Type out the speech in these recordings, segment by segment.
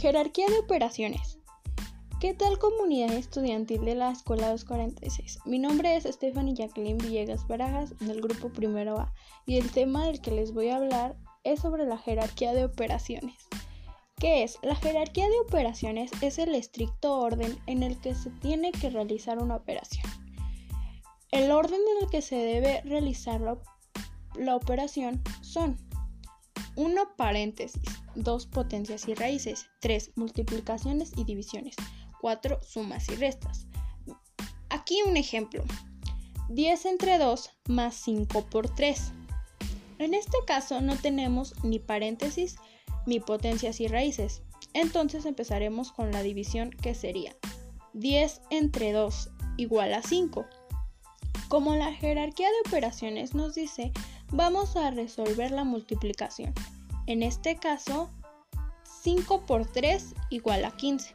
Jerarquía de operaciones. ¿Qué tal comunidad estudiantil de la Escuela 246? Mi nombre es Stephanie Jacqueline Villegas Barajas del grupo Primero A y el tema del que les voy a hablar es sobre la jerarquía de operaciones. ¿Qué es? La jerarquía de operaciones es el estricto orden en el que se tiene que realizar una operación. El orden en el que se debe realizar la, la operación son 1 paréntesis, 2 potencias y raíces, 3 multiplicaciones y divisiones, 4 sumas y restas. Aquí un ejemplo. 10 entre 2 más 5 por 3. En este caso no tenemos ni paréntesis ni potencias y raíces. Entonces empezaremos con la división que sería 10 entre 2 igual a 5. Como la jerarquía de operaciones nos dice, vamos a resolver la multiplicación. En este caso, 5 por 3 igual a 15.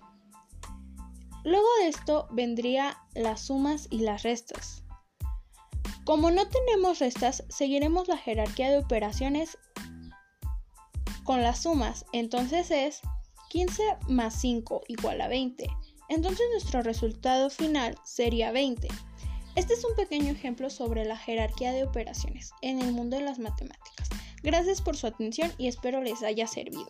Luego de esto vendría las sumas y las restas. Como no tenemos restas, seguiremos la jerarquía de operaciones con las sumas. Entonces es 15 más 5 igual a 20. Entonces nuestro resultado final sería 20. Este es un pequeño ejemplo sobre la jerarquía de operaciones en el mundo de las matemáticas. Gracias por su atención y espero les haya servido.